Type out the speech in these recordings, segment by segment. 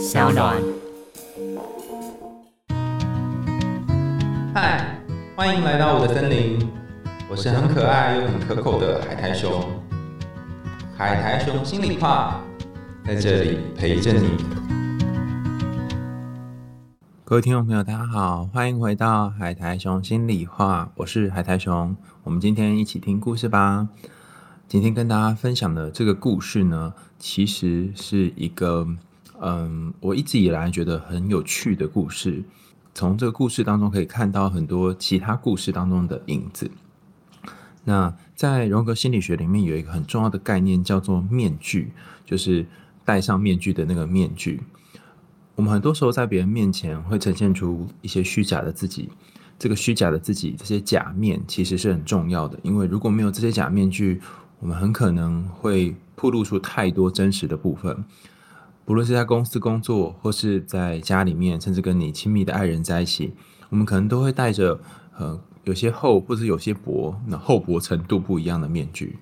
小暖。嗨，欢迎来到我的森林，我是很可爱又很可口的海苔熊。海苔熊心里话，在这里陪着你。各位听众朋友，大家好，欢迎回到海苔熊心里话，我是海苔熊。我们今天一起听故事吧。今天跟大家分享的这个故事呢，其实是一个，嗯，我一直以来觉得很有趣的故事。从这个故事当中可以看到很多其他故事当中的影子。那在荣格心理学里面有一个很重要的概念叫做面具，就是戴上面具的那个面具。我们很多时候在别人面前会呈现出一些虚假的自己，这个虚假的自己，这些假面其实是很重要的，因为如果没有这些假面具，我们很可能会暴露出太多真实的部分，不论是在公司工作，或是在家里面，甚至跟你亲密的爱人在一起，我们可能都会戴着呃有些厚或者有些薄，那厚薄程度不一样的面具。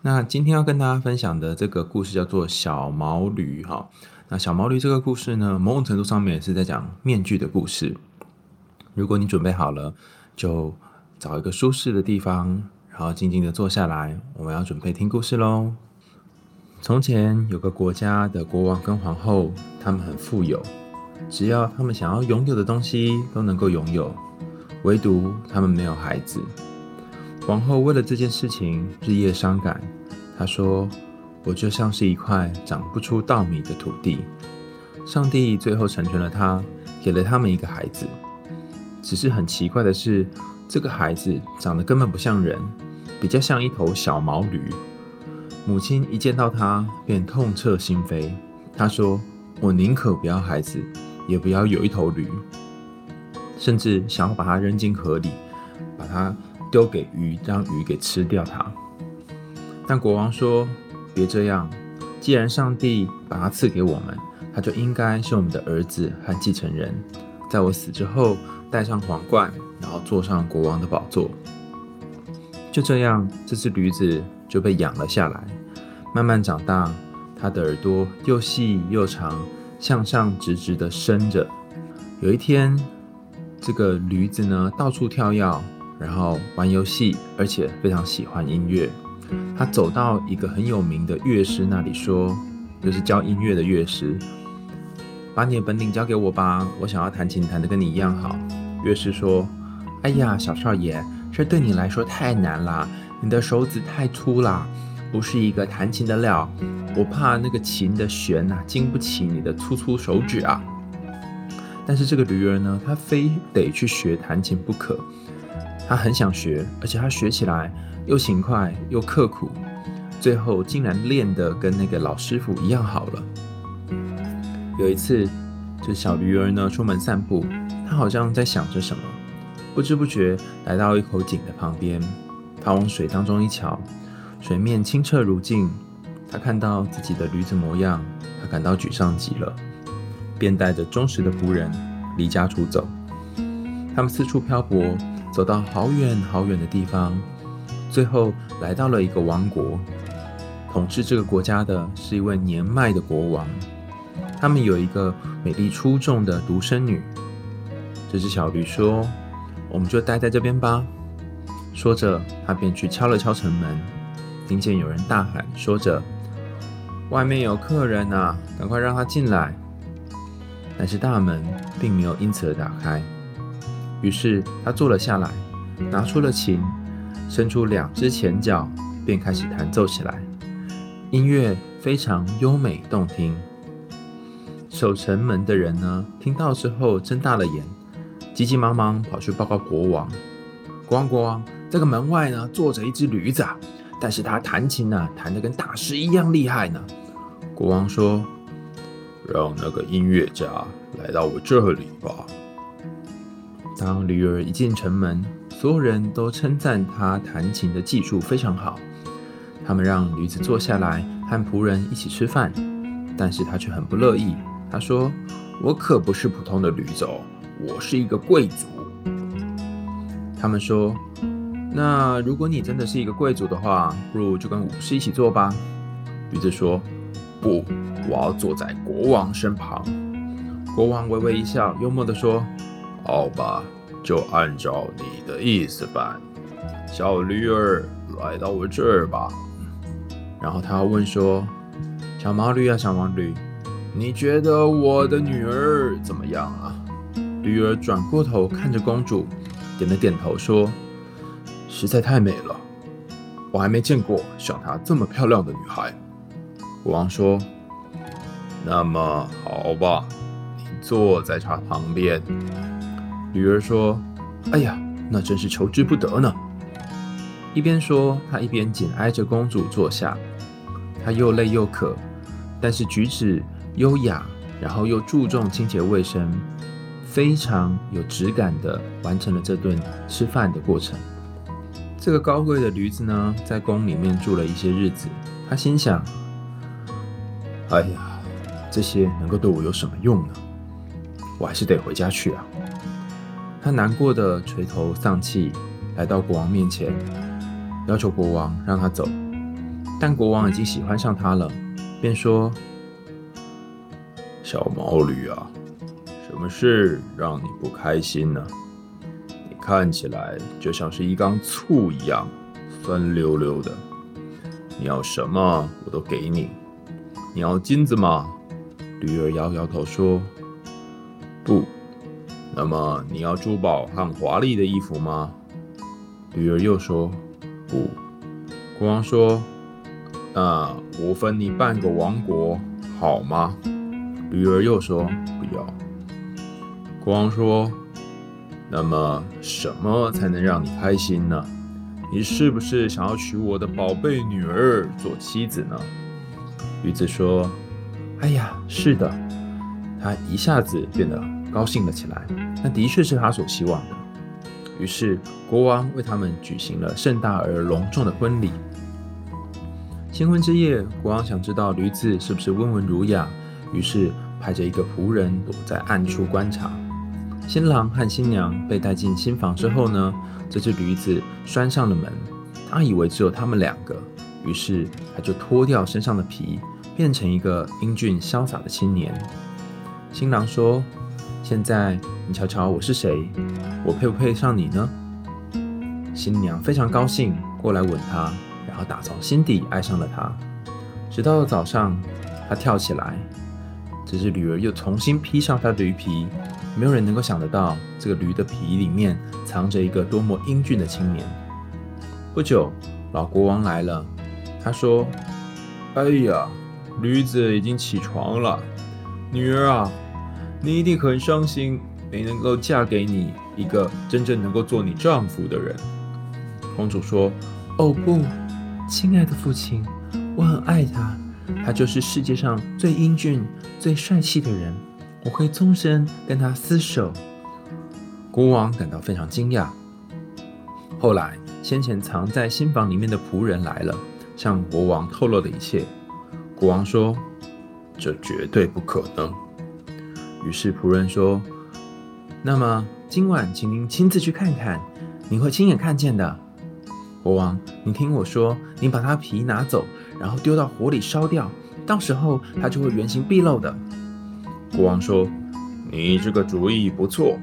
那今天要跟大家分享的这个故事叫做小毛驴哈。那小毛驴这个故事呢，某种程度上面也是在讲面具的故事。如果你准备好了，就找一个舒适的地方。然后静静的坐下来，我们要准备听故事喽。从前有个国家的国王跟皇后，他们很富有，只要他们想要拥有的东西都能够拥有，唯独他们没有孩子。皇后为了这件事情日夜伤感，她说：“我就像是一块长不出稻米的土地。”上帝最后成全了他，给了他们一个孩子。只是很奇怪的是，这个孩子长得根本不像人。比较像一头小毛驴，母亲一见到他便痛彻心扉。他说：“我宁可不要孩子，也不要有一头驴，甚至想要把它扔进河里，把它丢给鱼，让鱼给吃掉它。”但国王说：“别这样，既然上帝把它赐给我们，他就应该是我们的儿子和继承人，在我死之后戴上皇冠，然后坐上国王的宝座。”就这样，这只驴子就被养了下来，慢慢长大。它的耳朵又细又长，向上直直的伸着。有一天，这个驴子呢，到处跳跃，然后玩游戏，而且非常喜欢音乐。他走到一个很有名的乐师那里，说：“就是教音乐的乐师，把你的本领交给我吧，我想要弹琴弹得跟你一样好。”乐师说：“哎呀，小少爷。”这对你来说太难了，你的手指太粗了，不是一个弹琴的料。我怕那个琴的弦呐，经不起你的粗粗手指啊。但是这个驴儿呢，他非得去学弹琴不可。他很想学，而且他学起来又勤快又刻苦，最后竟然练得跟那个老师傅一样好了。有一次，这小驴儿呢出门散步，他好像在想着什么。不知不觉来到一口井的旁边，他往水当中一瞧，水面清澈如镜。他看到自己的驴子模样，他感到沮丧极了，便带着忠实的仆人离家出走。他们四处漂泊，走到好远好远的地方，最后来到了一个王国。统治这个国家的是一位年迈的国王。他们有一个美丽出众的独生女。这只小驴说。我们就待在这边吧。说着，他便去敲了敲城门，听见有人大喊，说着：“外面有客人呐，赶快让他进来。”但是大门并没有因此而打开。于是他坐了下来，拿出了琴，伸出两只前脚，便开始弹奏起来。音乐非常优美动听。守城门的人呢，听到之后睁大了眼。急急忙忙跑去报告国王。国王，国王，这个门外呢坐着一只驴子，但是他弹琴呢弹得跟大师一样厉害呢。国王说：“让那个音乐家来到我这里吧。”当驴儿一进城门，所有人都称赞他弹琴的技术非常好。他们让驴子坐下来和仆人一起吃饭，但是他却很不乐意。他说：“我可不是普通的驴子。”我是一个贵族，他们说：“那如果你真的是一个贵族的话，不如就跟武士一起坐吧。”驴子说：“不，我要坐在国王身旁。”国王微微一笑，幽默地说：“好吧，就按照你的意思办。小驴儿，来到我这儿吧。”然后他问说：“小毛驴啊，小毛驴，你觉得我的女儿怎么样啊？”驴儿转过头看着公主，点了点头说：“实在太美了，我还没见过像她这么漂亮的女孩。”国王说：“那么好吧。”你坐在她旁边，女儿说：“哎呀，那真是求之不得呢。”一边说，他一边紧挨着公主坐下。他又累又渴，但是举止优雅，然后又注重清洁卫生，非常有质感的完成了这顿吃饭的过程。这个高贵的驴子呢，在宫里面住了一些日子。他心想：“哎呀，这些能够对我有什么用呢？”我还是得回家去啊！他难过的垂头丧气，来到国王面前，要求国王让他走。但国王已经喜欢上他了，便说：“小毛驴啊，什么事让你不开心呢？看起来就像是一缸醋一样，酸溜溜的。你要什么我都给你。你要金子吗？”驴儿摇摇头说。不，那么你要珠宝和华丽的衣服吗？驴儿又说不。国王说：“那我分你半个王国，好吗？”驴儿又说不要。国王说：“那么什么才能让你开心呢？你是不是想要娶我的宝贝女儿做妻子呢？”驴子说：“哎呀，是的。”他一下子变得高兴了起来，那的确是他所希望的。于是国王为他们举行了盛大而隆重的婚礼。新婚之夜，国王想知道驴子是不是温文儒雅，于是派着一个仆人躲在暗处观察。新郎和新娘被带进新房之后呢，这只驴子拴上了门。他以为只有他们两个，于是他就脱掉身上的皮，变成一个英俊潇洒的青年。新郎说：“现在你瞧瞧我是谁，我配不配上你呢？”新娘非常高兴，过来吻他，然后打从心底爱上了他。直到早上，他跳起来，这只驴儿又重新披上他的驴皮。没有人能够想得到，这个驴的皮里面藏着一个多么英俊的青年。不久，老国王来了，他说：“哎呀，驴子已经起床了，女儿啊。”你一定很伤心，没能够嫁给你一个真正能够做你丈夫的人。公主说：“哦不，亲爱的父亲，我很爱他，他就是世界上最英俊、最帅气的人，我会终身跟他厮守。”国王感到非常惊讶。后来，先前藏在新房里面的仆人来了，向国王透露了一切。国王说：“这绝对不可能。”于是仆人说：“那么今晚，请您亲自去看看，您会亲眼看见的。”国王，你听我说，你把它皮拿走，然后丢到火里烧掉，到时候它就会原形毕露的。国王说：“你这个主意不错。”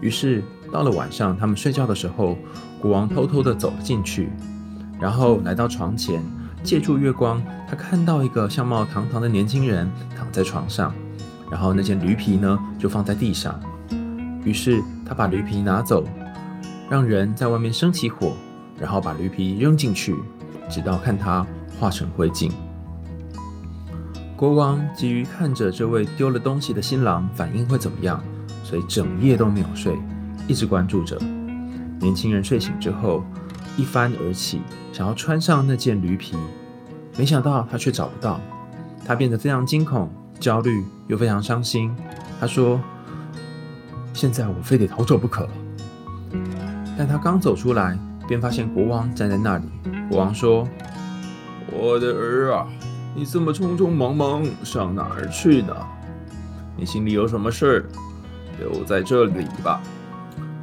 于是到了晚上，他们睡觉的时候，国王偷偷的走了进去，然后来到床前，借助月光，他看到一个相貌堂堂的年轻人躺在床上。然后那件驴皮呢，就放在地上。于是他把驴皮拿走，让人在外面生起火，然后把驴皮扔进去，直到看它化成灰烬。国王急于看着这位丢了东西的新郎反应会怎么样，所以整夜都没有睡，一直关注着。年轻人睡醒之后，一翻而起，想要穿上那件驴皮，没想到他却找不到，他变得非常惊恐。焦虑又非常伤心，他说：“现在我非得逃走不可了。”但他刚走出来，便发现国王站在那里。国王说：“我的儿啊，你这么匆匆忙忙上哪儿去呢？你心里有什么事儿？留在这里吧。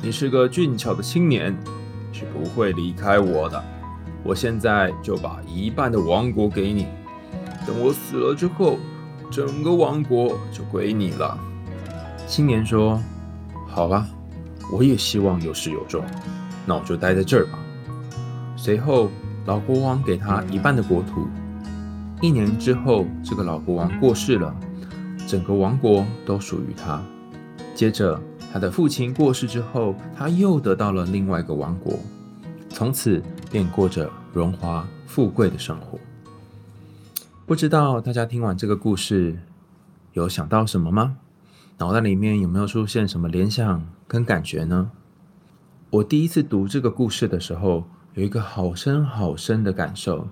你是个俊俏的青年，是不会离开我的。我现在就把一半的王国给你，等我死了之后。”整个王国就归你了。青年说：“好吧，我也希望有始有终，那我就待在这儿吧。”随后，老国王给他一半的国土。一年之后，这个老国王过世了，整个王国都属于他。接着，他的父亲过世之后，他又得到了另外一个王国，从此便过着荣华富贵的生活。不知道大家听完这个故事，有想到什么吗？脑袋里面有没有出现什么联想跟感觉呢？我第一次读这个故事的时候，有一个好深好深的感受。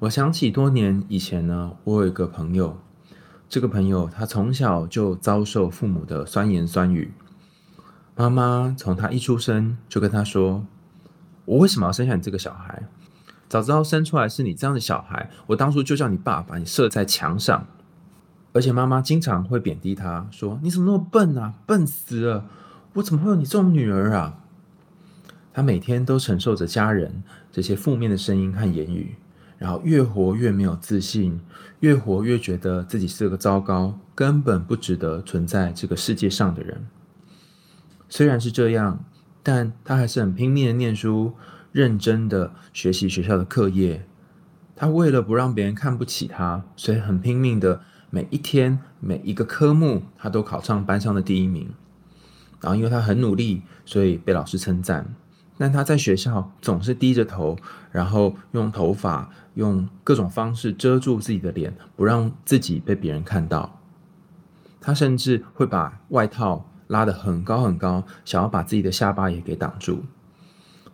我想起多年以前呢，我有一个朋友，这个朋友他从小就遭受父母的酸言酸语。妈妈从他一出生就跟他说：“我为什么要生下你这个小孩？早知道生出来是你这样的小孩，我当初就叫你爸把你射在墙上。”而且妈妈经常会贬低他，说：“你怎么那么笨啊，笨死了！我怎么会有你这种女儿啊？”他每天都承受着家人这些负面的声音和言语。然后越活越没有自信，越活越觉得自己是个糟糕，根本不值得存在这个世界上的人。虽然是这样，但他还是很拼命的念书，认真的学习学校的课业。他为了不让别人看不起他，所以很拼命的每一天每一个科目他都考上班上的第一名。然后因为他很努力，所以被老师称赞。但他在学校总是低着头，然后用头发、用各种方式遮住自己的脸，不让自己被别人看到。他甚至会把外套拉得很高很高，想要把自己的下巴也给挡住。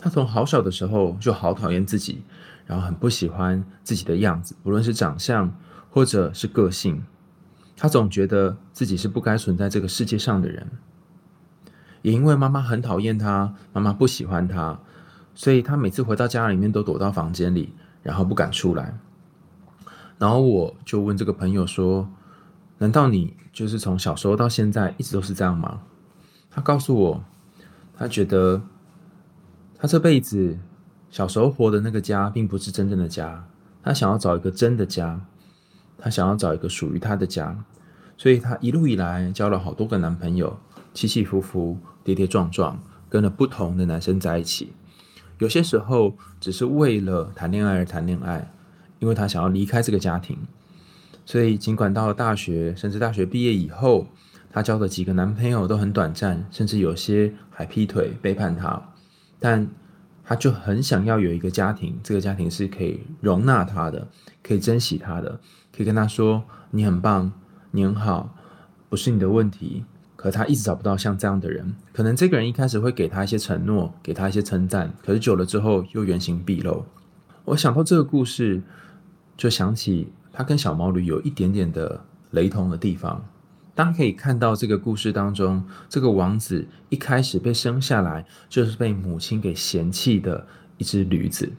他从好小的时候就好讨厌自己，然后很不喜欢自己的样子，不论是长相或者是个性。他总觉得自己是不该存在这个世界上的人。也因为妈妈很讨厌他，妈妈不喜欢他，所以他每次回到家里面都躲到房间里，然后不敢出来。然后我就问这个朋友说：“难道你就是从小时候到现在一直都是这样吗？”他告诉我，他觉得他这辈子小时候活的那个家并不是真正的家，他想要找一个真的家，他想要找一个属于他的家，所以他一路以来交了好多个男朋友，起起伏伏。跌跌撞撞，跟了不同的男生在一起，有些时候只是为了谈恋爱而谈恋爱，因为他想要离开这个家庭。所以，尽管到了大学，甚至大学毕业以后，他交的几个男朋友都很短暂，甚至有些还劈腿背叛他，但他就很想要有一个家庭，这个家庭是可以容纳他的，可以珍惜他的，可以跟他说：“你很棒，你很好，不是你的问题。”可他一直找不到像这样的人，可能这个人一开始会给他一些承诺，给他一些称赞，可是久了之后又原形毕露。我想到这个故事，就想起他跟小毛驴有一点点的雷同的地方。大家可以看到这个故事当中，这个王子一开始被生下来就是被母亲给嫌弃的一只驴子。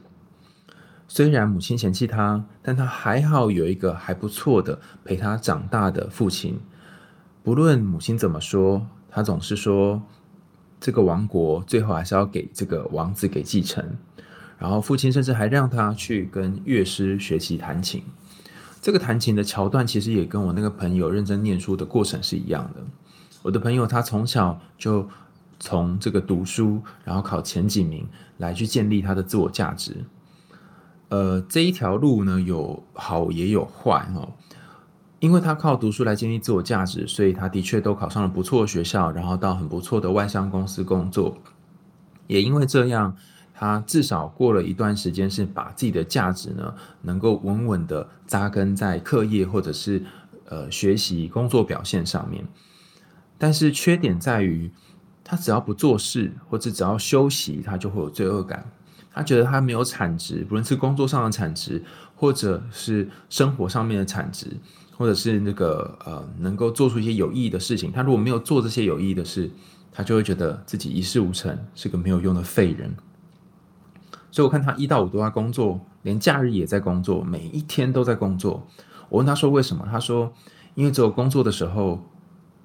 虽然母亲嫌弃他，但他还好有一个还不错的陪他长大的父亲。不论母亲怎么说，他总是说这个王国最后还是要给这个王子给继承。然后父亲甚至还让他去跟乐师学习弹琴。这个弹琴的桥段其实也跟我那个朋友认真念书的过程是一样的。我的朋友他从小就从这个读书，然后考前几名来去建立他的自我价值。呃，这一条路呢有好也有坏哈。因为他靠读书来建立自我价值，所以他的确都考上了不错的学校，然后到很不错的外商公司工作。也因为这样，他至少过了一段时间是把自己的价值呢，能够稳稳的扎根在课业或者是呃学习工作表现上面。但是缺点在于，他只要不做事或者只要休息，他就会有罪恶感。他觉得他没有产值，不论是工作上的产值，或者是生活上面的产值。或者是那个呃，能够做出一些有意义的事情。他如果没有做这些有意义的事，他就会觉得自己一事无成，是个没有用的废人。所以我看他一到五都在工作，连假日也在工作，每一天都在工作。我问他说为什么？他说因为只有工作的时候，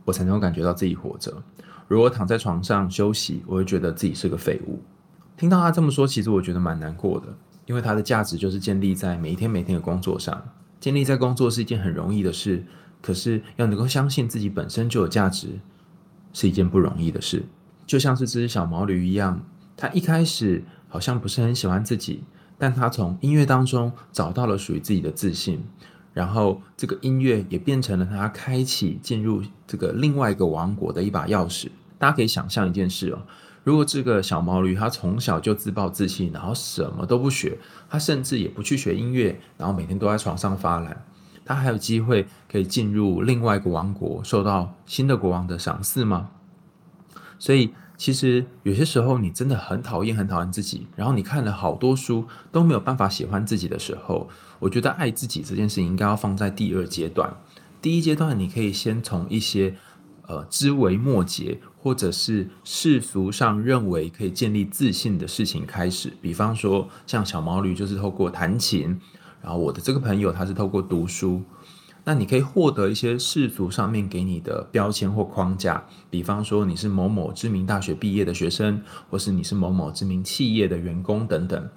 我才能够感觉到自己活着。如果躺在床上休息，我会觉得自己是个废物。听到他这么说，其实我觉得蛮难过的，因为他的价值就是建立在每一天每天的工作上。建立在工作是一件很容易的事，可是要能够相信自己本身就有价值，是一件不容易的事。就像是这只小毛驴一样，它一开始好像不是很喜欢自己，但它从音乐当中找到了属于自己的自信，然后这个音乐也变成了它开启进入这个另外一个王国的一把钥匙。大家可以想象一件事哦，如果这个小毛驴它从小就自暴自弃，然后什么都不学，它甚至也不去学音乐，然后每天都在床上发懒，它还有机会可以进入另外一个王国，受到新的国王的赏识吗？所以，其实有些时候你真的很讨厌、很讨厌自己，然后你看了好多书都没有办法喜欢自己的时候，我觉得爱自己这件事情应该要放在第二阶段。第一阶段，你可以先从一些呃枝微末节，或者是世俗上认为可以建立自信的事情开始。比方说，像小毛驴就是透过弹琴，然后我的这个朋友他是透过读书。那你可以获得一些世俗上面给你的标签或框架，比方说你是某某知名大学毕业的学生，或是你是某某知名企业的员工等等。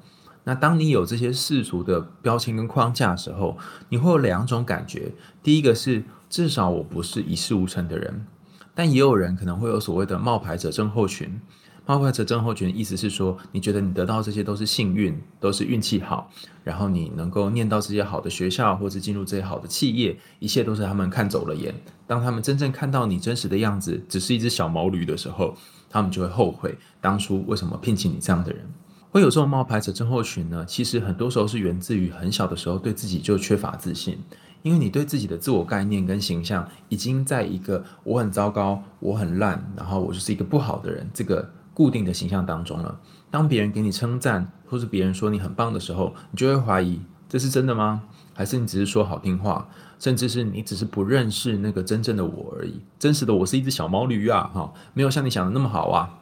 那当你有这些世俗的标签跟框架的时候，你会有两种感觉：第一个是至少我不是一事无成的人，但也有人可能会有所谓的冒牌者症候群。冒牌者症候群的意思是说，你觉得你得到这些都是幸运，都是运气好，然后你能够念到这些好的学校，或者进入这些好的企业，一切都是他们看走了眼。当他们真正看到你真实的样子，只是一只小毛驴的时候，他们就会后悔当初为什么聘请你这样的人。会有这种冒牌者症候群呢？其实很多时候是源自于很小的时候对自己就缺乏自信，因为你对自己的自我概念跟形象已经在一个我很糟糕、我很烂，然后我就是一个不好的人这个。固定的形象当中了。当别人给你称赞，或是别人说你很棒的时候，你就会怀疑这是真的吗？还是你只是说好听话？甚至是你只是不认识那个真正的我而已。真实的我是一只小毛驴啊，哈，没有像你想的那么好啊。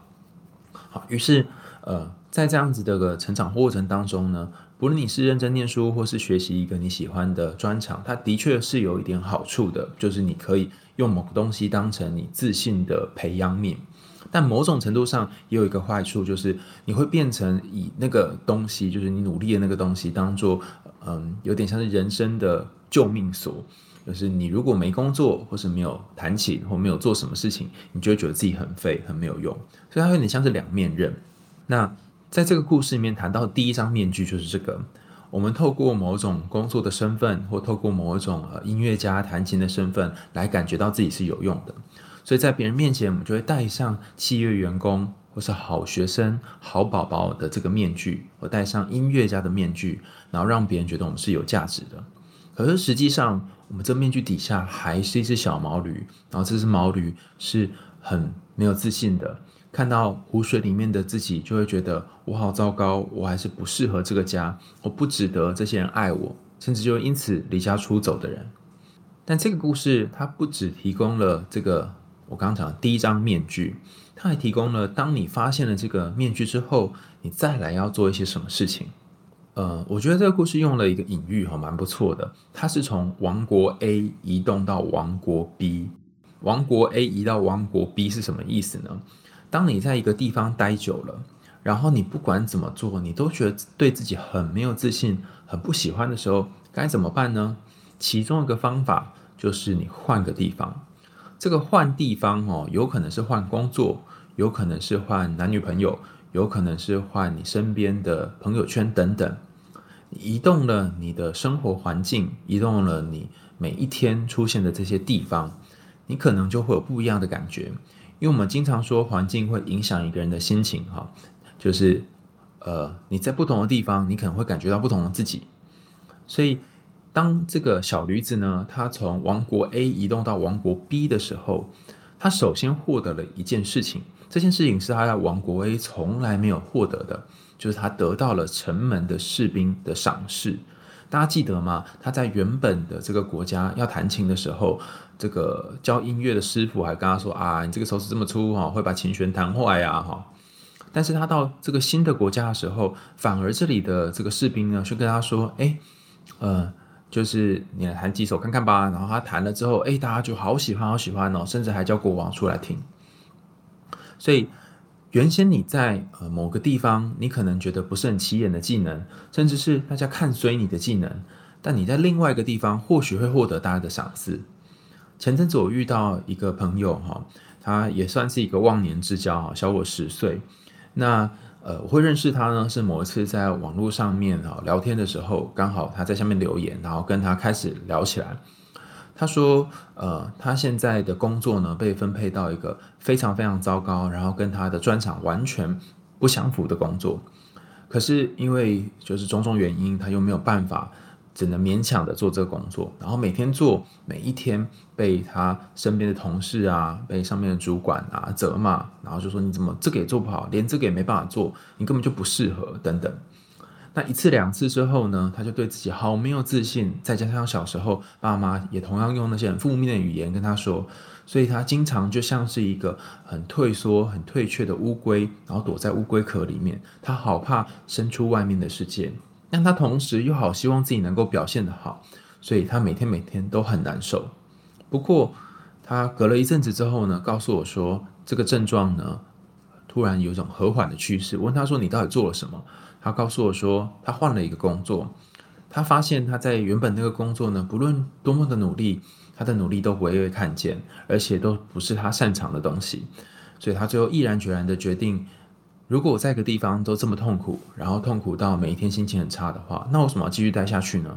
好，于是呃，在这样子的个成长过程当中呢，不论你是认真念书，或是学习一个你喜欢的专长，它的确是有一点好处的，就是你可以用某个东西当成你自信的培养皿。但某种程度上也有一个坏处，就是你会变成以那个东西，就是你努力的那个东西，当做嗯，有点像是人生的救命锁。就是你如果没工作，或是没有弹琴，或没有做什么事情，你就会觉得自己很废，很没有用。所以它有点像是两面刃。那在这个故事里面谈到第一张面具，就是这个：我们透过某种工作的身份，或透过某种呃音乐家弹琴的身份，来感觉到自己是有用的。所以在别人面前，我们就会戴上企业员工或是好学生、好宝宝的这个面具，或戴上音乐家的面具，然后让别人觉得我们是有价值的。可是实际上，我们这面具底下还是一只小毛驴，然后这只毛驴是很没有自信的，看到湖水里面的自己，就会觉得我好糟糕，我还是不适合这个家，我不值得这些人爱我，甚至就因此离家出走的人。但这个故事它不只提供了这个。我刚讲的第一张面具，它还提供了当你发现了这个面具之后，你再来要做一些什么事情。呃，我觉得这个故事用了一个隐喻哈，蛮不错的。它是从王国 A 移动到王国 B，王国 A 移到王国 B 是什么意思呢？当你在一个地方待久了，然后你不管怎么做，你都觉得对自己很没有自信，很不喜欢的时候，该怎么办呢？其中一个方法就是你换个地方。这个换地方哦，有可能是换工作，有可能是换男女朋友，有可能是换你身边的朋友圈等等。移动了你的生活环境，移动了你每一天出现的这些地方，你可能就会有不一样的感觉。因为我们经常说环境会影响一个人的心情哈，就是呃你在不同的地方，你可能会感觉到不同的自己，所以。当这个小驴子呢，它从王国 A 移动到王国 B 的时候，它首先获得了一件事情。这件事情是它在王国 A 从来没有获得的，就是它得到了城门的士兵的赏识。大家记得吗？他在原本的这个国家要弹琴的时候，这个教音乐的师傅还跟他说：“啊，你这个手指这么粗哈，会把琴弦弹坏呀哈。”但是他到这个新的国家的时候，反而这里的这个士兵呢，就跟他说：“哎，呃。”就是你来弹几首看看吧，然后他弹了之后，哎，大家就好喜欢，好喜欢哦，甚至还叫国王出来听。所以原先你在呃某个地方，你可能觉得不是很起眼的技能，甚至是大家看衰你的技能，但你在另外一个地方或许会获得大家的赏识。前阵子我遇到一个朋友哈，他也算是一个忘年之交哈，小我十岁。那呃，我会认识他呢，是某一次在网络上面哈聊天的时候，刚好他在下面留言，然后跟他开始聊起来。他说，呃，他现在的工作呢被分配到一个非常非常糟糕，然后跟他的专长完全不相符的工作。可是因为就是种种原因，他又没有办法。只能勉强的做这个工作，然后每天做，每一天被他身边的同事啊，被上面的主管啊责骂，然后就说你怎么这个也做不好，连这个也没办法做，你根本就不适合等等。那一次两次之后呢，他就对自己好没有自信，再加上小时候爸妈也同样用那些很负面的语言跟他说，所以他经常就像是一个很退缩、很退却的乌龟，然后躲在乌龟壳里面，他好怕伸出外面的世界。但他同时又好希望自己能够表现的好，所以他每天每天都很难受。不过他隔了一阵子之后呢，告诉我说这个症状呢突然有一种和缓的趋势。问他说你到底做了什么？他告诉我说他换了一个工作，他发现他在原本那个工作呢，不论多么的努力，他的努力都不会被看见，而且都不是他擅长的东西，所以他最后毅然决然的决定。如果我在一个地方都这么痛苦，然后痛苦到每一天心情很差的话，那为什么要继续待下去呢？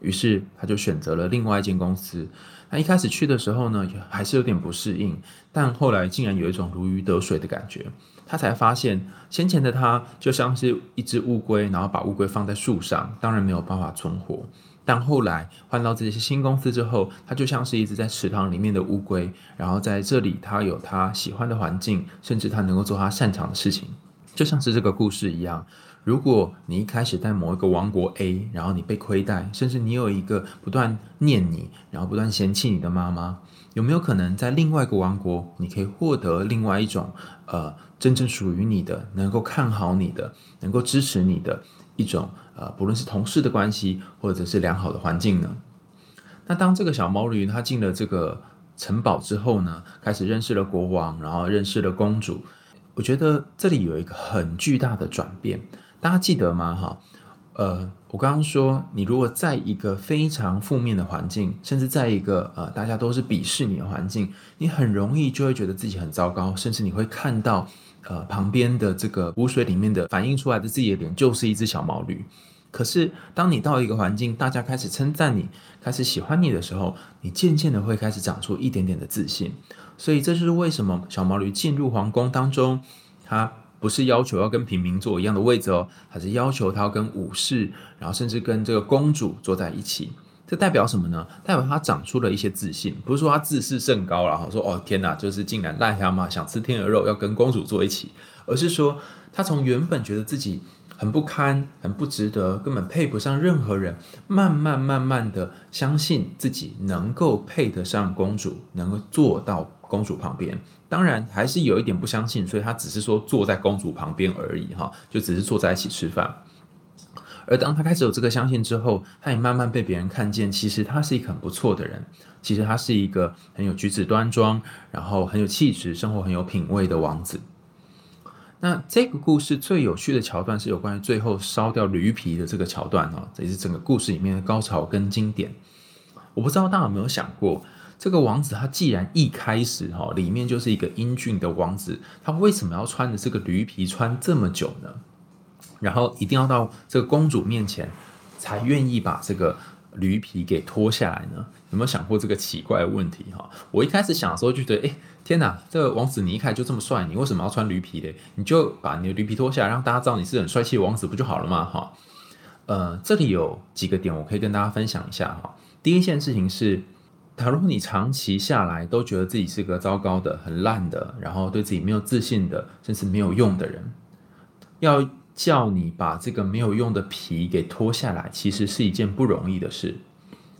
于是他就选择了另外一间公司。那一开始去的时候呢，还是有点不适应，但后来竟然有一种如鱼得水的感觉。他才发现，先前的他就像是一只乌龟，然后把乌龟放在树上，当然没有办法存活。但后来换到这些新公司之后，他就像是一只在池塘里面的乌龟，然后在这里他有他喜欢的环境，甚至他能够做他擅长的事情，就像是这个故事一样。如果你一开始在某一个王国 A，然后你被亏待，甚至你有一个不断念你，然后不断嫌弃你的妈妈，有没有可能在另外一个王国，你可以获得另外一种呃真正属于你的，能够看好你的，能够支持你的？一种呃，不论是同事的关系，或者是良好的环境呢。那当这个小毛驴它进了这个城堡之后呢，开始认识了国王，然后认识了公主。我觉得这里有一个很巨大的转变，大家记得吗？哈，呃，我刚刚说，你如果在一个非常负面的环境，甚至在一个呃大家都是鄙视你的环境，你很容易就会觉得自己很糟糕，甚至你会看到。呃，旁边的这个湖水里面的反映出来的自己的脸，就是一只小毛驴。可是，当你到一个环境，大家开始称赞你，开始喜欢你的时候，你渐渐的会开始长出一点点的自信。所以，这就是为什么小毛驴进入皇宫当中，他不是要求要跟平民坐一样的位置哦，还是要求他要跟武士，然后甚至跟这个公主坐在一起。这代表什么呢？代表他长出了一些自信，不是说他自视甚高了哈，说哦天哪，就是竟然癞蛤蟆想吃天鹅肉，要跟公主坐一起，而是说他从原本觉得自己很不堪、很不值得，根本配不上任何人，慢慢慢慢的相信自己能够配得上公主，能够坐到公主旁边。当然还是有一点不相信，所以他只是说坐在公主旁边而已哈，就只是坐在一起吃饭。而当他开始有这个相信之后，他也慢慢被别人看见。其实他是一个很不错的人，其实他是一个很有举止端庄，然后很有气质，生活很有品味的王子。那这个故事最有趣的桥段是有关于最后烧掉驴皮的这个桥段哦，这也是整个故事里面的高潮跟经典。我不知道大家有没有想过，这个王子他既然一开始哈里面就是一个英俊的王子，他为什么要穿着这个驴皮穿这么久呢？然后一定要到这个公主面前，才愿意把这个驴皮给脱下来呢？有没有想过这个奇怪的问题？哈，我一开始想的时候就觉得，哎，天哪，这个王子你一开始就这么帅，你为什么要穿驴皮嘞？你就把你的驴皮脱下来，让大家知道你是很帅气的王子，不就好了吗？哈，呃，这里有几个点我可以跟大家分享一下哈。第一件事情是，假如你长期下来都觉得自己是个糟糕的、很烂的，然后对自己没有自信的，甚至没有用的人，要。叫你把这个没有用的皮给脱下来，其实是一件不容易的事。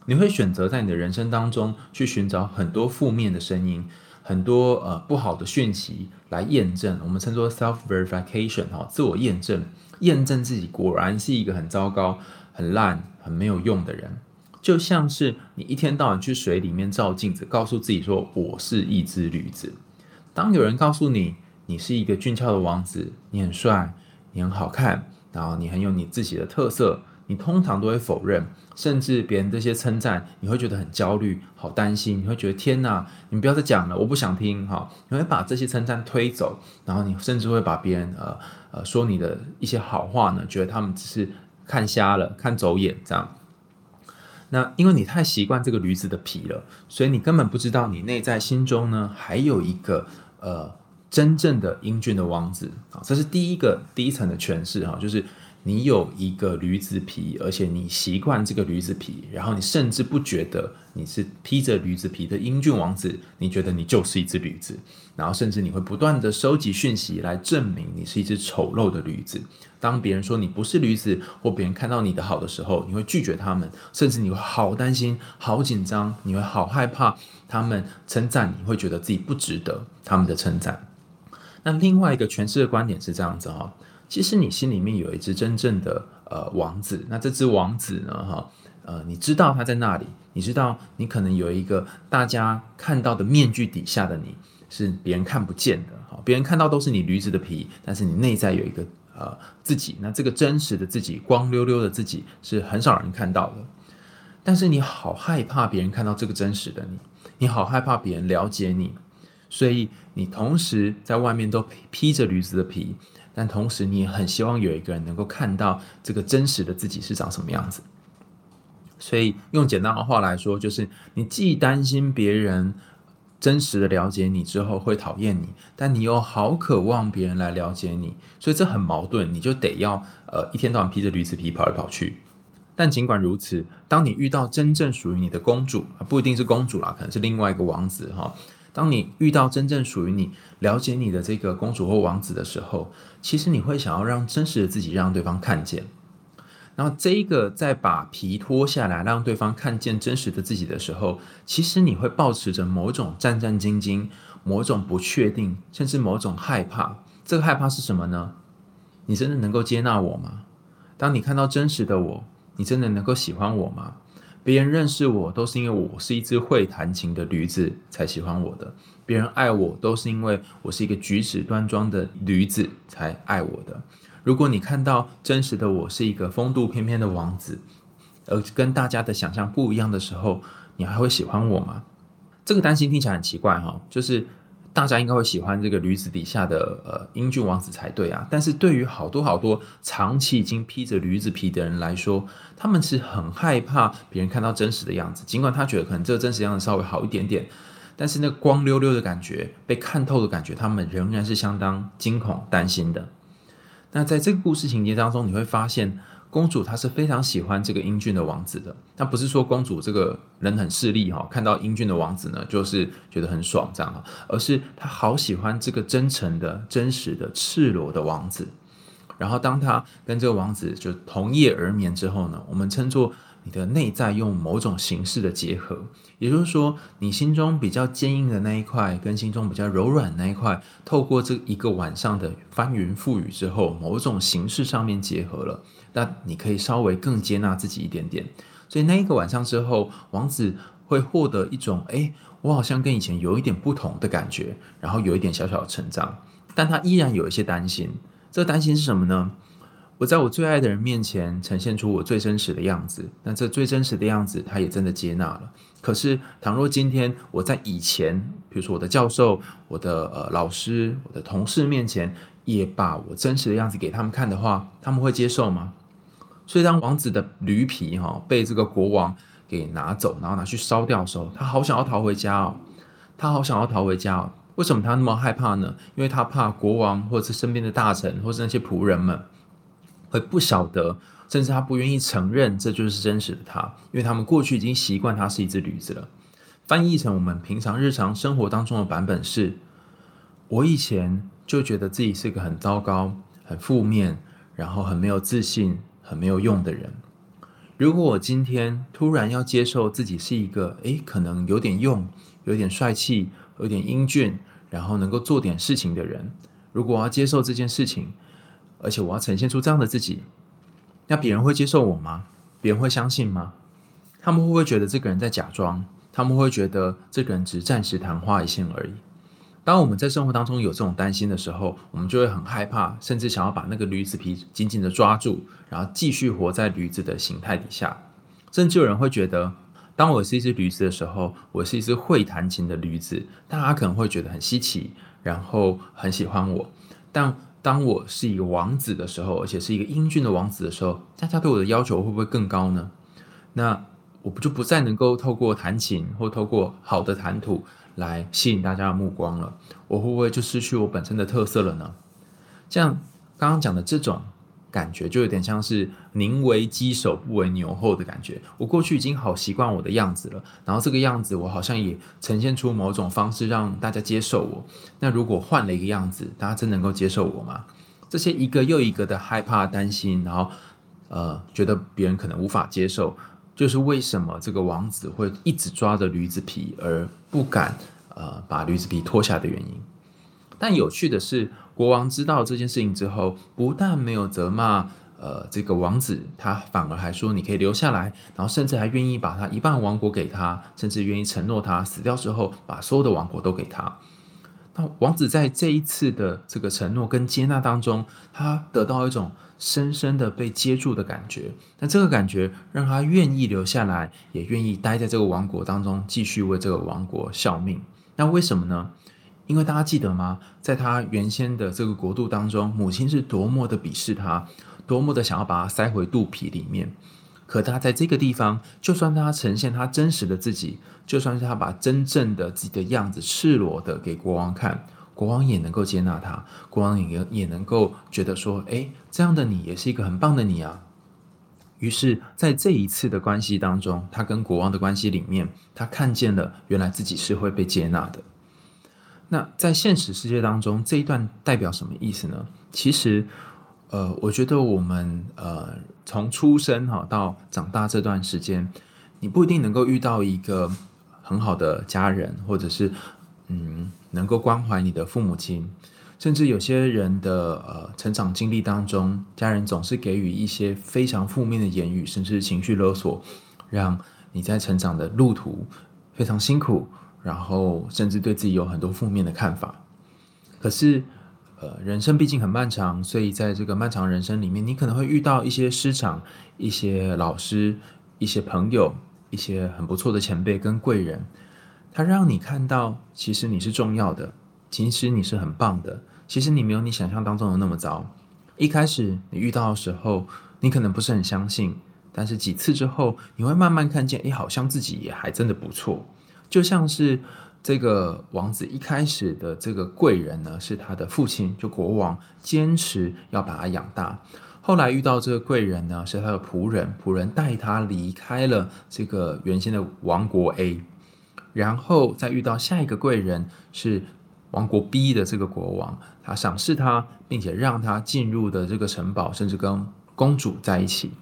你会选择在你的人生当中去寻找很多负面的声音，很多呃不好的讯息来验证，我们称作 self verification 哈，自我验证，验证自己果然是一个很糟糕、很烂、很没有用的人。就像是你一天到晚去水里面照镜子，告诉自己说我是一只驴子。当有人告诉你你是一个俊俏的王子，你很帅。你很好看，然后你很有你自己的特色，你通常都会否认，甚至别人这些称赞，你会觉得很焦虑、好担心，你会觉得天哪，你不要再讲了，我不想听哈。你会把这些称赞推走，然后你甚至会把别人呃呃说你的一些好话呢，觉得他们只是看瞎了、看走眼这样。那因为你太习惯这个驴子的皮了，所以你根本不知道你内在心中呢还有一个呃真正的英俊的王子啊，这是第一个第一层的诠释哈，就是。你有一个驴子皮，而且你习惯这个驴子皮，然后你甚至不觉得你是披着驴子皮的英俊王子，你觉得你就是一只驴子，然后甚至你会不断的收集讯息来证明你是一只丑陋的驴子。当别人说你不是驴子，或别人看到你的好的时候，你会拒绝他们，甚至你会好担心、好紧张，你会好害怕他们称赞你，会觉得自己不值得他们的称赞。那另外一个诠释的观点是这样子哈。其实你心里面有一只真正的呃王子，那这只王子呢，哈，呃，你知道他在那里，你知道你可能有一个大家看到的面具底下的你是别人看不见的，哈，别人看到都是你驴子的皮，但是你内在有一个呃自己，那这个真实的自己，光溜溜的自己是很少人看到的，但是你好害怕别人看到这个真实的你，你好害怕别人了解你，所以你同时在外面都披着驴子的皮。但同时，你也很希望有一个人能够看到这个真实的自己是长什么样子。所以，用简单的话来说，就是你既担心别人真实的了解你之后会讨厌你，但你又好渴望别人来了解你，所以这很矛盾。你就得要呃一天到晚披着驴子皮跑来跑去。但尽管如此，当你遇到真正属于你的公主，不一定是公主啦，可能是另外一个王子哈。当你遇到真正属于你、了解你的这个公主或王子的时候，其实你会想要让真实的自己让对方看见。然后这一个在把皮脱下来，让对方看见真实的自己的时候，其实你会保持着某种战战兢兢、某种不确定，甚至某种害怕。这个害怕是什么呢？你真的能够接纳我吗？当你看到真实的我，你真的能够喜欢我吗？别人认识我都是因为我是一只会弹琴的驴子才喜欢我的，别人爱我都是因为我是一个举止端庄的驴子才爱我的。如果你看到真实的我是一个风度翩翩的王子，而跟大家的想象不一样的时候，你还会喜欢我吗？这个担心听起来很奇怪哈，就是。大家应该会喜欢这个驴子底下的呃英俊王子才对啊，但是对于好多好多长期已经披着驴子皮的人来说，他们是很害怕别人看到真实的样子。尽管他觉得可能这个真实样子稍微好一点点，但是那光溜溜的感觉、被看透的感觉，他们仍然是相当惊恐、担心的。那在这个故事情节当中，你会发现。公主她是非常喜欢这个英俊的王子的，但不是说公主这个人很势利哈，看到英俊的王子呢，就是觉得很爽这样哈，而是她好喜欢这个真诚的、真实的、赤裸的王子。然后当她跟这个王子就同夜而眠之后呢，我们称作你的内在用某种形式的结合，也就是说，你心中比较坚硬的那一块跟心中比较柔软那一块，透过这一个晚上的翻云覆雨之后，某种形式上面结合了。那你可以稍微更接纳自己一点点，所以那一个晚上之后，王子会获得一种，哎，我好像跟以前有一点不同的感觉，然后有一点小小的成长，但他依然有一些担心。这个担心是什么呢？我在我最爱的人面前呈现出我最真实的样子，那这最真实的样子，他也真的接纳了。可是，倘若今天我在以前，比如说我的教授、我的呃老师、我的同事面前，也把我真实的样子给他们看的话，他们会接受吗？所以，当王子的驴皮哈被这个国王给拿走，然后拿去烧掉的时候，他好想要逃回家哦，他好想要逃回家哦。为什么他那么害怕呢？因为他怕国王或者是身边的大臣或是那些仆人们会不晓得，甚至他不愿意承认这就是真实的他，因为他们过去已经习惯他是一只驴子了。翻译成我们平常日常生活当中的版本是：我以前就觉得自己是个很糟糕、很负面，然后很没有自信。很没有用的人。如果我今天突然要接受自己是一个，诶，可能有点用、有点帅气、有点英俊，然后能够做点事情的人，如果我要接受这件事情，而且我要呈现出这样的自己，那别人会接受我吗？别人会相信吗？他们会不会觉得这个人在假装？他们会觉得这个人只是暂时昙花一现而已？当我们在生活当中有这种担心的时候，我们就会很害怕，甚至想要把那个驴子皮紧紧的抓住，然后继续活在驴子的形态底下。甚至有人会觉得，当我是一只驴子的时候，我是一只会弹琴的驴子，大家可能会觉得很稀奇，然后很喜欢我。但当我是一个王子的时候，而且是一个英俊的王子的时候，大家对我的要求会不会更高呢？那我不就不再能够透过弹琴或透过好的谈吐？来吸引大家的目光了，我会不会就失去我本身的特色了呢？像刚刚讲的这种感觉，就有点像是宁为鸡首不为牛后的感觉。我过去已经好习惯我的样子了，然后这个样子我好像也呈现出某种方式让大家接受我。那如果换了一个样子，大家真能够接受我吗？这些一个又一个的害怕、担心，然后呃，觉得别人可能无法接受。就是为什么这个王子会一直抓着驴子皮而不敢呃把驴子皮脱下的原因。但有趣的是，国王知道这件事情之后，不但没有责骂呃这个王子，他反而还说你可以留下来，然后甚至还愿意把他一半王国给他，甚至愿意承诺他死掉之后把所有的王国都给他。那王子在这一次的这个承诺跟接纳当中，他得到一种。深深的被接住的感觉，那这个感觉让他愿意留下来，也愿意待在这个王国当中，继续为这个王国效命。那为什么呢？因为大家记得吗？在他原先的这个国度当中，母亲是多么的鄙视他，多么的想要把他塞回肚皮里面。可他在这个地方，就算他呈现他真实的自己，就算是他把真正的自己的样子赤裸的给国王看。国王也能够接纳他，国王也也能够觉得说，哎，这样的你也是一个很棒的你啊。于是，在这一次的关系当中，他跟国王的关系里面，他看见了原来自己是会被接纳的。那在现实世界当中，这一段代表什么意思呢？其实，呃，我觉得我们呃从出生哈到长大这段时间，你不一定能够遇到一个很好的家人，或者是。嗯，能够关怀你的父母亲，甚至有些人的呃成长经历当中，家人总是给予一些非常负面的言语，甚至情绪勒索，让你在成长的路途非常辛苦，然后甚至对自己有很多负面的看法。可是，呃，人生毕竟很漫长，所以在这个漫长人生里面，你可能会遇到一些师长、一些老师、一些朋友、一些很不错的前辈跟贵人。他让你看到，其实你是重要的，其实你是很棒的，其实你没有你想象当中的那么糟。一开始你遇到的时候，你可能不是很相信，但是几次之后，你会慢慢看见，诶，好像自己也还真的不错。就像是这个王子一开始的这个贵人呢，是他的父亲，就国王，坚持要把他养大。后来遇到这个贵人呢，是他的仆人，仆人带他离开了这个原先的王国 A。然后再遇到下一个贵人是王国 B 的这个国王，他赏识他，并且让他进入的这个城堡，甚至跟公主在一起。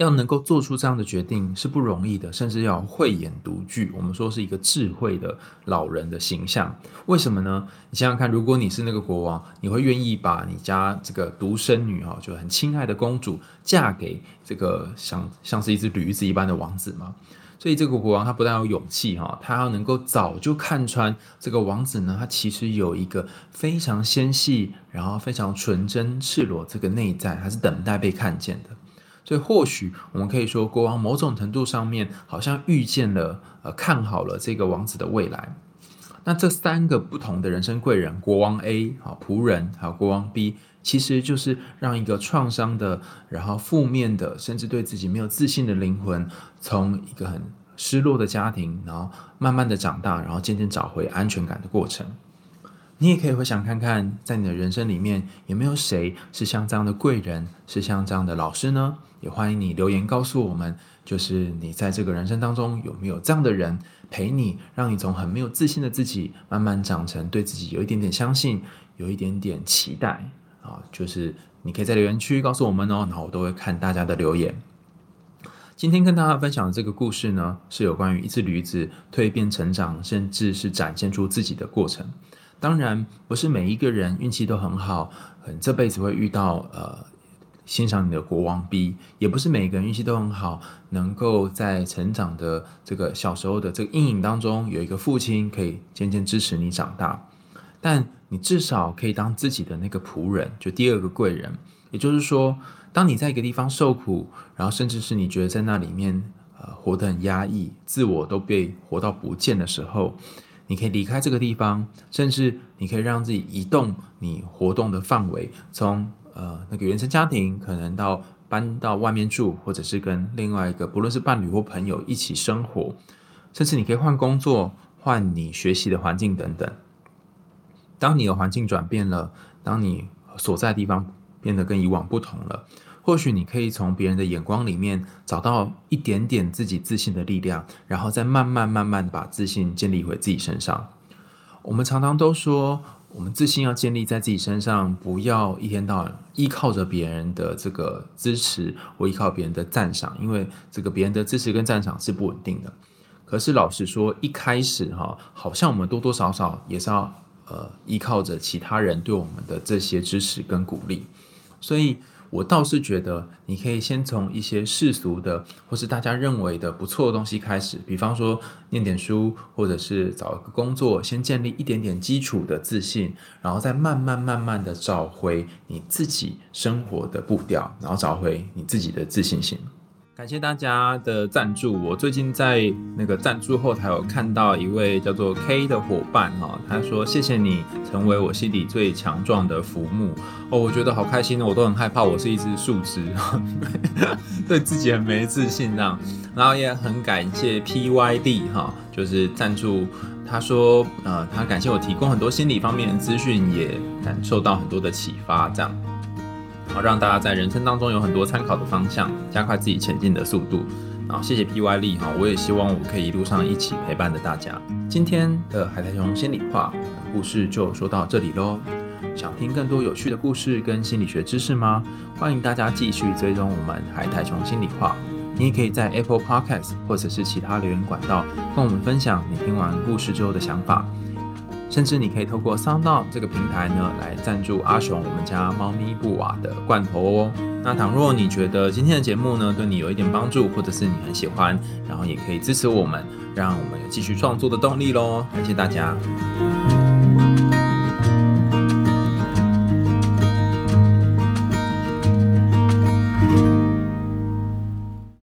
要能够做出这样的决定是不容易的，甚至要慧眼独具。我们说是一个智慧的老人的形象。为什么呢？你想想看，如果你是那个国王，你会愿意把你家这个独生女哈，就很亲爱的公主嫁给这个像像是一只驴子一般的王子吗？所以这个国王他不但有勇气哈，他要能够早就看穿这个王子呢，他其实有一个非常纤细，然后非常纯真、赤裸这个内在，还是等待被看见的。所以或许我们可以说，国王某种程度上面好像预见了、呃，看好了这个王子的未来。那这三个不同的人生贵人，国王 A 好仆人，还有国王 B。其实就是让一个创伤的，然后负面的，甚至对自己没有自信的灵魂，从一个很失落的家庭，然后慢慢的长大，然后渐渐找回安全感的过程。你也可以回想看看，在你的人生里面有没有谁是像这样的贵人，是像这样的老师呢？也欢迎你留言告诉我们，就是你在这个人生当中有没有这样的人陪你，让你从很没有自信的自己，慢慢长成对自己有一点点相信，有一点点期待。啊，就是你可以在留言区告诉我们哦，然后我都会看大家的留言。今天跟大家分享的这个故事呢，是有关于一只驴子蜕变成长，甚至是展现出自己的过程。当然，不是每一个人运气都很好，很这辈子会遇到呃欣赏你的国王 B，也不是每个人运气都很好，能够在成长的这个小时候的这个阴影当中，有一个父亲可以渐渐支持你长大。但你至少可以当自己的那个仆人，就第二个贵人。也就是说，当你在一个地方受苦，然后甚至是你觉得在那里面呃活得很压抑，自我都被活到不见的时候，你可以离开这个地方，甚至你可以让自己移动你活动的范围，从呃那个原生家庭可能到搬到外面住，或者是跟另外一个不论是伴侣或朋友一起生活，甚至你可以换工作、换你学习的环境等等。当你的环境转变了，当你所在地方变得跟以往不同了，或许你可以从别人的眼光里面找到一点点自己自信的力量，然后再慢慢慢慢把自信建立回自己身上。我们常常都说，我们自信要建立在自己身上，不要一天到晚依靠着别人的这个支持或依靠别人的赞赏，因为这个别人的支持跟赞赏是不稳定的。可是老实说，一开始哈，好像我们多多少少也是要。呃，依靠着其他人对我们的这些支持跟鼓励，所以我倒是觉得你可以先从一些世俗的或是大家认为的不错的东西开始，比方说念点书，或者是找一个工作，先建立一点点基础的自信，然后再慢慢慢慢的找回你自己生活的步调，然后找回你自己的自信心。感谢大家的赞助。我最近在那个赞助后台有看到一位叫做 K 的伙伴哈，他说谢谢你成为我心里最强壮的浮木哦，我觉得好开心哦，我都很害怕我是一只树枝，对自己很没自信这样。然后也很感谢 PYD 哈，就是赞助，他说呃他感谢我提供很多心理方面的资讯，也感受到很多的启发这样。好，让大家在人生当中有很多参考的方向，加快自己前进的速度。然后谢谢 P Y 力哈，我也希望我可以一路上一起陪伴着大家。今天的海苔熊心里话故事就说到这里喽。想听更多有趣的故事跟心理学知识吗？欢迎大家继续追踪我们海苔熊心里话。你也可以在 Apple Podcast 或者是其他留言管道跟我们分享你听完故事之后的想法。甚至你可以透过 Sound 这个平台呢，来赞助阿雄我们家猫咪布瓦的罐头哦。那倘若你觉得今天的节目呢，对你有一点帮助，或者是你很喜欢，然后也可以支持我们，让我们有继续创作的动力喽。感谢大家。